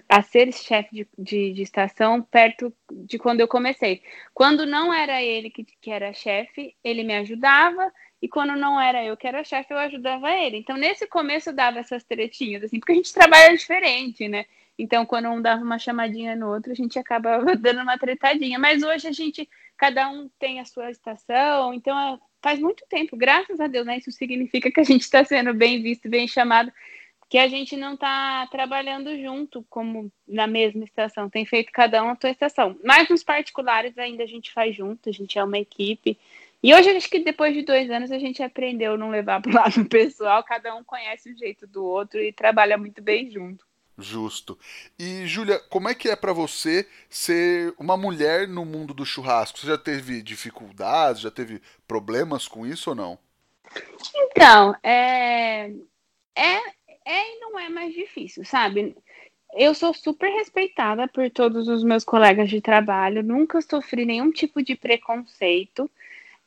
a ser chefe de, de, de, estação perto de quando eu comecei. Quando não era ele que, que era chefe, ele me ajudava, e quando não era eu que era chefe, eu ajudava ele. Então, nesse começo, eu dava essas tretinhas, assim, porque a gente trabalha diferente, né? Então, quando um dava uma chamadinha no outro, a gente acabava dando uma tretadinha. Mas hoje a gente, cada um tem a sua estação, então é faz muito tempo, graças a Deus, né? Isso significa que a gente está sendo bem visto, bem chamado, que a gente não está trabalhando junto, como na mesma estação, tem feito cada um a sua estação. Mas nos particulares ainda a gente faz junto, a gente é uma equipe. E hoje acho que depois de dois anos a gente aprendeu a não levar para o lado pessoal, cada um conhece o jeito do outro e trabalha muito bem junto. Justo. E, Júlia, como é que é para você ser uma mulher no mundo do churrasco? Você já teve dificuldades, já teve problemas com isso ou não? Então, é, é, é e não é mais difícil, sabe? eu sou super respeitada por todos os meus colegas de trabalho, nunca sofri nenhum tipo de preconceito,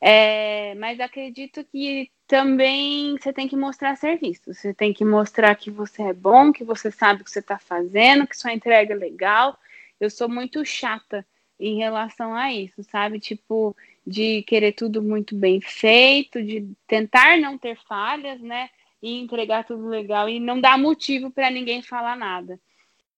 é, mas acredito que também você tem que mostrar serviço, você tem que mostrar que você é bom, que você sabe o que você está fazendo, que sua entrega é legal. Eu sou muito chata em relação a isso, sabe? Tipo, de querer tudo muito bem feito, de tentar não ter falhas, né? E entregar tudo legal e não dar motivo para ninguém falar nada.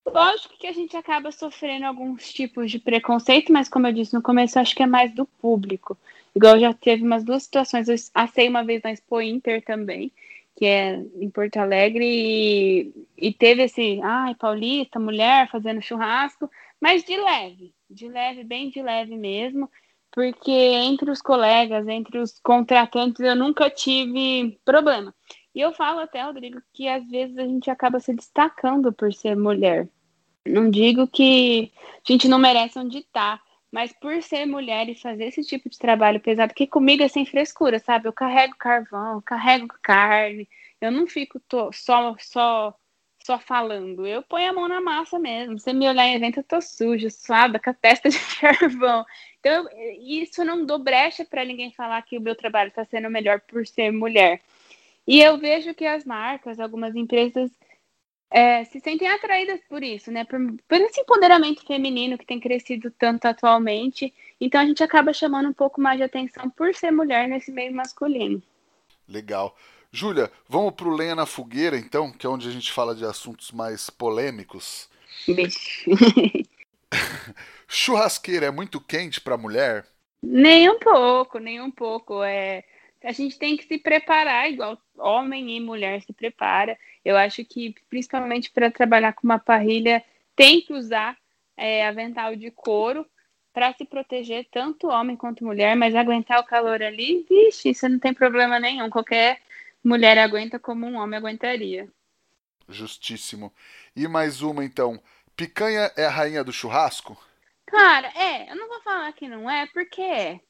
Lógico que a gente acaba sofrendo alguns tipos de preconceito, mas como eu disse no começo, acho que é mais do público. Igual já teve umas duas situações, eu assei uma vez na Expo Inter também, que é em Porto Alegre, e, e teve esse, ai, paulista, mulher fazendo churrasco, mas de leve, de leve, bem de leve mesmo, porque entre os colegas, entre os contratantes, eu nunca tive problema. E eu falo até, Rodrigo, que às vezes a gente acaba se destacando por ser mulher. Não digo que a gente não merece onde está, mas por ser mulher e fazer esse tipo de trabalho pesado, que comigo é sem frescura, sabe? Eu carrego carvão, eu carrego carne, eu não fico só, só, só falando. Eu ponho a mão na massa mesmo. Você me olhar em evento, eu tô suja, suada, com a testa de carvão. Então, isso não dou brecha para ninguém falar que o meu trabalho está sendo melhor por ser mulher. E eu vejo que as marcas, algumas empresas, é, se sentem atraídas por isso, né? Por, por, esse empoderamento feminino que tem crescido tanto atualmente. Então a gente acaba chamando um pouco mais de atenção por ser mulher nesse meio masculino. Legal. Júlia, vamos pro Lenha na Fogueira, então, que é onde a gente fala de assuntos mais polêmicos. Churrasqueira é muito quente para mulher? Nem um pouco, nem um pouco. É, a gente tem que se preparar, igual homem e mulher se prepara. Eu acho que, principalmente para trabalhar com uma parrilha, tem que usar é, avental de couro para se proteger, tanto homem quanto mulher, mas aguentar o calor ali, vixe, isso não tem problema nenhum. Qualquer mulher aguenta como um homem aguentaria. Justíssimo. E mais uma, então. Picanha é a rainha do churrasco? Cara, é. Eu não vou falar que não é, porque é.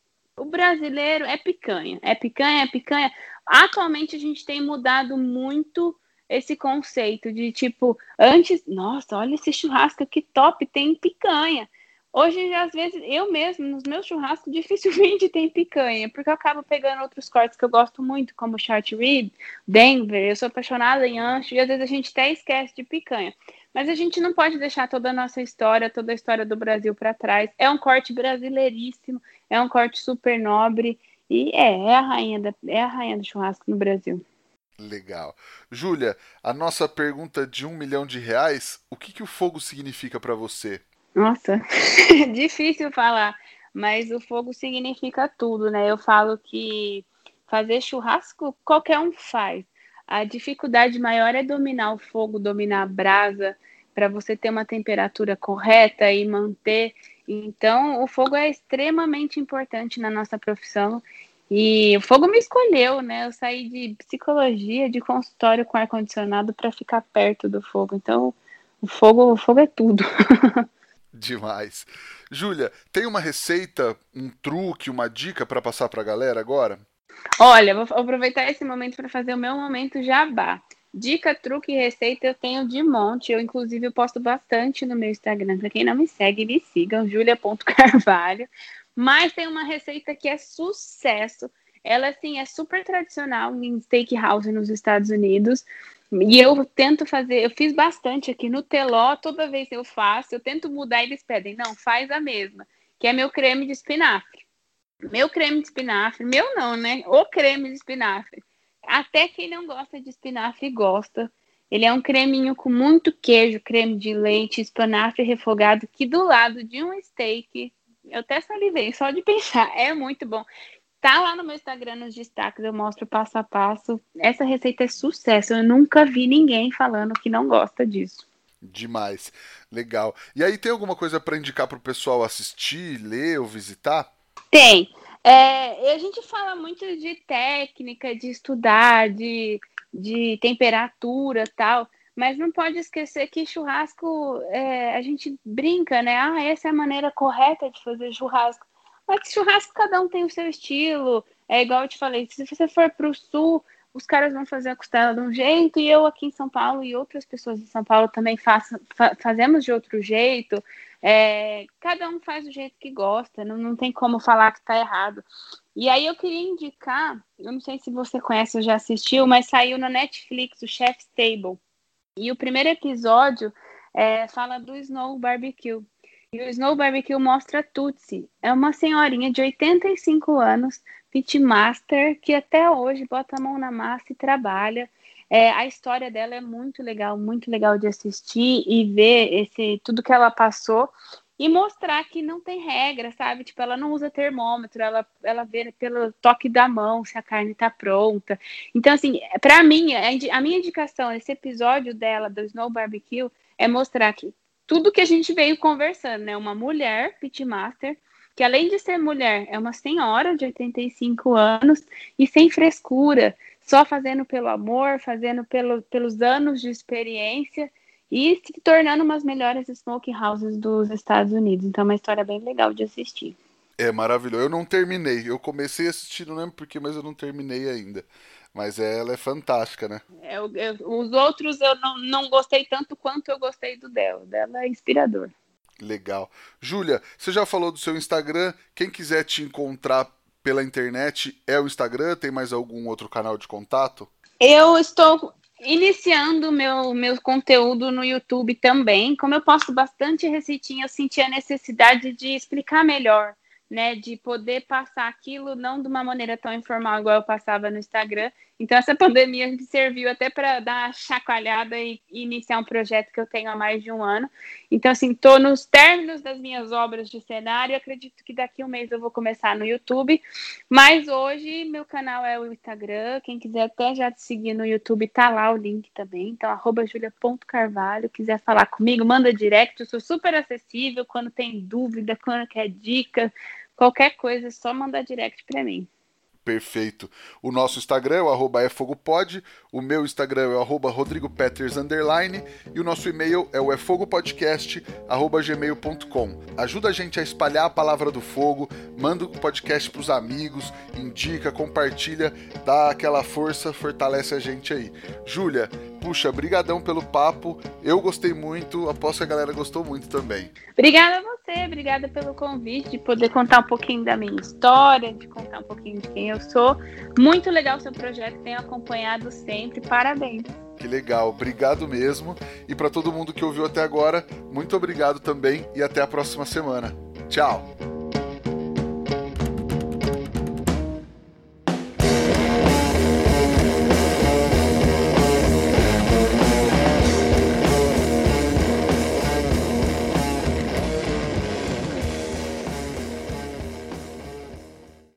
O brasileiro é picanha, é picanha, é picanha. Atualmente a gente tem mudado muito esse conceito de tipo, antes, nossa, olha esse churrasco que top, tem picanha. Hoje, às vezes, eu mesmo, nos meus churrascos, dificilmente tem picanha, porque eu acabo pegando outros cortes que eu gosto muito, como short rib, Denver, eu sou apaixonada em ancho, e às vezes a gente até esquece de picanha. Mas a gente não pode deixar toda a nossa história, toda a história do Brasil para trás. É um corte brasileiríssimo, é um corte super nobre e é, é a rainha da, é a rainha do churrasco no Brasil. Legal. Júlia, a nossa pergunta de um milhão de reais, o que, que o fogo significa para você? Nossa, difícil falar, mas o fogo significa tudo, né? Eu falo que fazer churrasco qualquer um faz. A dificuldade maior é dominar o fogo, dominar a brasa, para você ter uma temperatura correta e manter. Então, o fogo é extremamente importante na nossa profissão. E o fogo me escolheu, né? Eu saí de psicologia, de consultório com ar-condicionado para ficar perto do fogo. Então, o fogo, o fogo é tudo. Demais. Júlia, tem uma receita, um truque, uma dica para passar para a galera agora? Olha, vou aproveitar esse momento para fazer o meu momento jabá. Dica, truque e receita eu tenho de monte. Eu, inclusive, posto bastante no meu Instagram. Para quem não me segue, me sigam, julia.carvalho. Mas tem uma receita que é sucesso. Ela, assim, é super tradicional em steakhouse nos Estados Unidos. E eu tento fazer, eu fiz bastante aqui no Teló, toda vez que eu faço, eu tento mudar eles pedem, não, faz a mesma, que é meu creme de espinafre. Meu creme de espinafre, meu não, né? O creme de espinafre. Até quem não gosta de espinafre gosta. Ele é um creminho com muito queijo, creme de leite, espinafre refogado, que do lado de um steak, eu até salivei só de pensar, é muito bom. Tá lá no meu Instagram nos destaques, eu mostro passo a passo. Essa receita é sucesso. Eu nunca vi ninguém falando que não gosta disso. Demais. Legal. E aí tem alguma coisa para indicar para o pessoal assistir, ler ou visitar? Tem. É, a gente fala muito de técnica, de estudar, de, de temperatura tal, mas não pode esquecer que churrasco, é, a gente brinca, né? Ah, essa é a maneira correta de fazer churrasco. Mas churrasco cada um tem o seu estilo. É igual eu te falei, se você for para o sul, os caras vão fazer a costela de um jeito e eu aqui em São Paulo e outras pessoas em São Paulo também façam, fa fazemos de outro jeito. É, cada um faz do jeito que gosta, não, não tem como falar que está errado. E aí eu queria indicar, eu não sei se você conhece ou já assistiu, mas saiu na Netflix o Chef's Table. E o primeiro episódio é, fala do Snow Barbecue. E o Snow Barbecue mostra a Tutsi. É uma senhorinha de 85 anos, pitmaster, que até hoje bota a mão na massa e trabalha. É, a história dela é muito legal, muito legal de assistir e ver esse tudo que ela passou e mostrar que não tem regra, sabe? Tipo, ela não usa termômetro, ela, ela vê pelo toque da mão se a carne tá pronta. Então, assim, para mim, a minha indicação nesse episódio dela, do Snow Barbecue, é mostrar que tudo que a gente veio conversando, né? Uma mulher pitmaster, que além de ser mulher, é uma senhora de 85 anos e sem frescura, só fazendo pelo amor, fazendo pelo, pelos anos de experiência e se tornando umas melhores smoke houses dos Estados Unidos. Então, é uma história bem legal de assistir. É maravilhoso. Eu não terminei. Eu comecei a assistir, não lembro porquê, mas eu não terminei ainda. Mas ela é fantástica, né? É, eu, eu, os outros eu não, não gostei tanto quanto eu gostei do dela. Dela é inspirador. Legal. Júlia, você já falou do seu Instagram. Quem quiser te encontrar pela internet é o Instagram? Tem mais algum outro canal de contato? Eu estou iniciando meu meu conteúdo no YouTube também. Como eu posto bastante receitinha, eu senti a necessidade de explicar melhor né, de poder passar aquilo não de uma maneira tão informal igual eu passava no Instagram. Então essa pandemia me serviu até para dar uma chacoalhada e, iniciar um projeto que eu tenho há mais de um ano. Então assim, estou nos términos das minhas obras de cenário. Acredito que daqui um mês eu vou começar no YouTube. Mas hoje meu canal é o Instagram. Quem quiser até já te seguir no YouTube, tá lá o link também. Então julia.carvalho. Quiser falar comigo, manda direct. Eu sou super acessível quando tem dúvida, quando quer dica Qualquer coisa, é só mandar direct para mim. Perfeito. O nosso Instagram é o efogopod, o meu Instagram é o rodrigopeters, underline, e o nosso e-mail é o efogopodcast, arroba gmail.com. Ajuda a gente a espalhar a palavra do fogo, manda o podcast pros amigos, indica, compartilha, dá aquela força, fortalece a gente aí. Júlia, puxa, brigadão pelo papo, eu gostei muito, aposto que a galera gostou muito também. Obrigada a você, obrigada pelo convite, de poder contar um pouquinho da minha história, de contar um pouquinho de quem eu sou. Muito legal o seu projeto, tenho acompanhado sempre, parabéns. Que legal, obrigado mesmo. E para todo mundo que ouviu até agora, muito obrigado também e até a próxima semana. Tchau!